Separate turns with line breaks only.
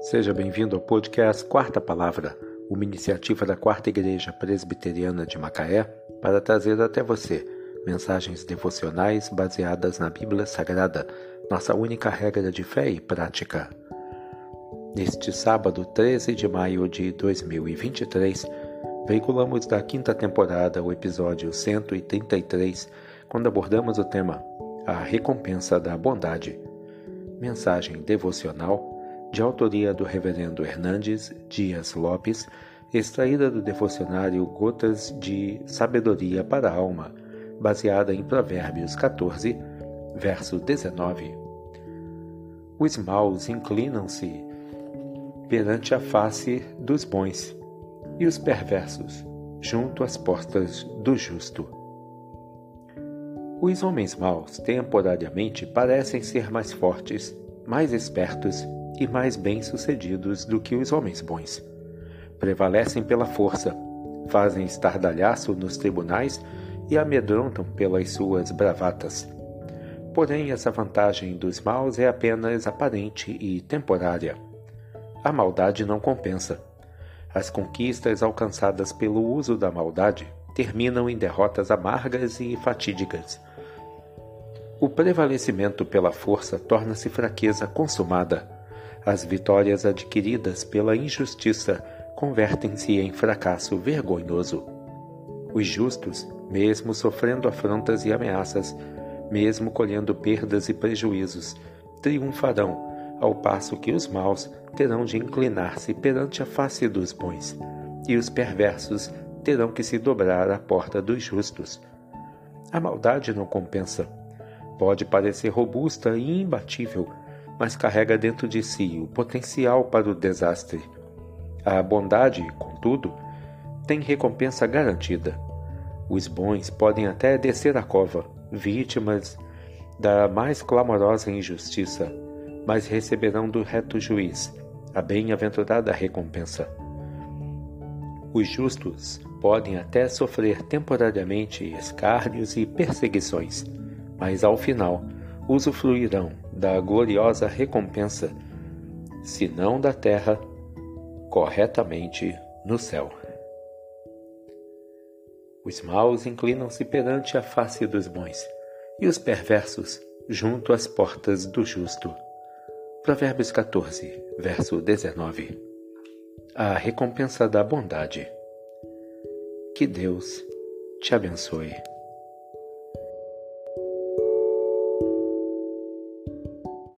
Seja bem-vindo ao podcast Quarta Palavra, uma iniciativa da Quarta Igreja Presbiteriana de Macaé para trazer até você mensagens devocionais baseadas na Bíblia Sagrada, nossa única regra de fé e prática. Neste sábado, 13 de maio de 2023, veiculamos da quinta temporada o episódio 133, quando abordamos o tema A Recompensa da Bondade. Mensagem devocional de autoria do Reverendo Hernandes Dias Lopes, extraída do devocionário Gotas de Sabedoria para a Alma, baseada em Provérbios 14, verso 19. Os maus inclinam-se perante a face dos bons, e os perversos junto às portas do justo. Os homens maus temporariamente parecem ser mais fortes, mais espertos e mais bem-sucedidos do que os homens bons. Prevalecem pela força, fazem estardalhaço nos tribunais e amedrontam pelas suas bravatas. Porém, essa vantagem dos maus é apenas aparente e temporária. A maldade não compensa. As conquistas alcançadas pelo uso da maldade terminam em derrotas amargas e fatídicas. O prevalecimento pela força torna-se fraqueza consumada as vitórias adquiridas pela injustiça convertem-se em fracasso vergonhoso. Os justos, mesmo sofrendo afrontas e ameaças, mesmo colhendo perdas e prejuízos, triunfarão, ao passo que os maus terão de inclinar-se perante a face dos bons, e os perversos terão que se dobrar à porta dos justos. A maldade não compensa. Pode parecer robusta e imbatível, mas carrega dentro de si o potencial para o desastre. A bondade, contudo, tem recompensa garantida. Os bons podem até descer a cova, vítimas da mais clamorosa injustiça, mas receberão do reto juiz a bem-aventurada recompensa. Os justos podem até sofrer temporariamente escárnios e perseguições, mas ao final usufruirão da gloriosa recompensa, se não da terra, corretamente no céu. Os maus inclinam-se perante a face dos bons, e os perversos junto às portas do justo. Provérbios 14, verso 19. A recompensa da bondade. Que Deus te abençoe.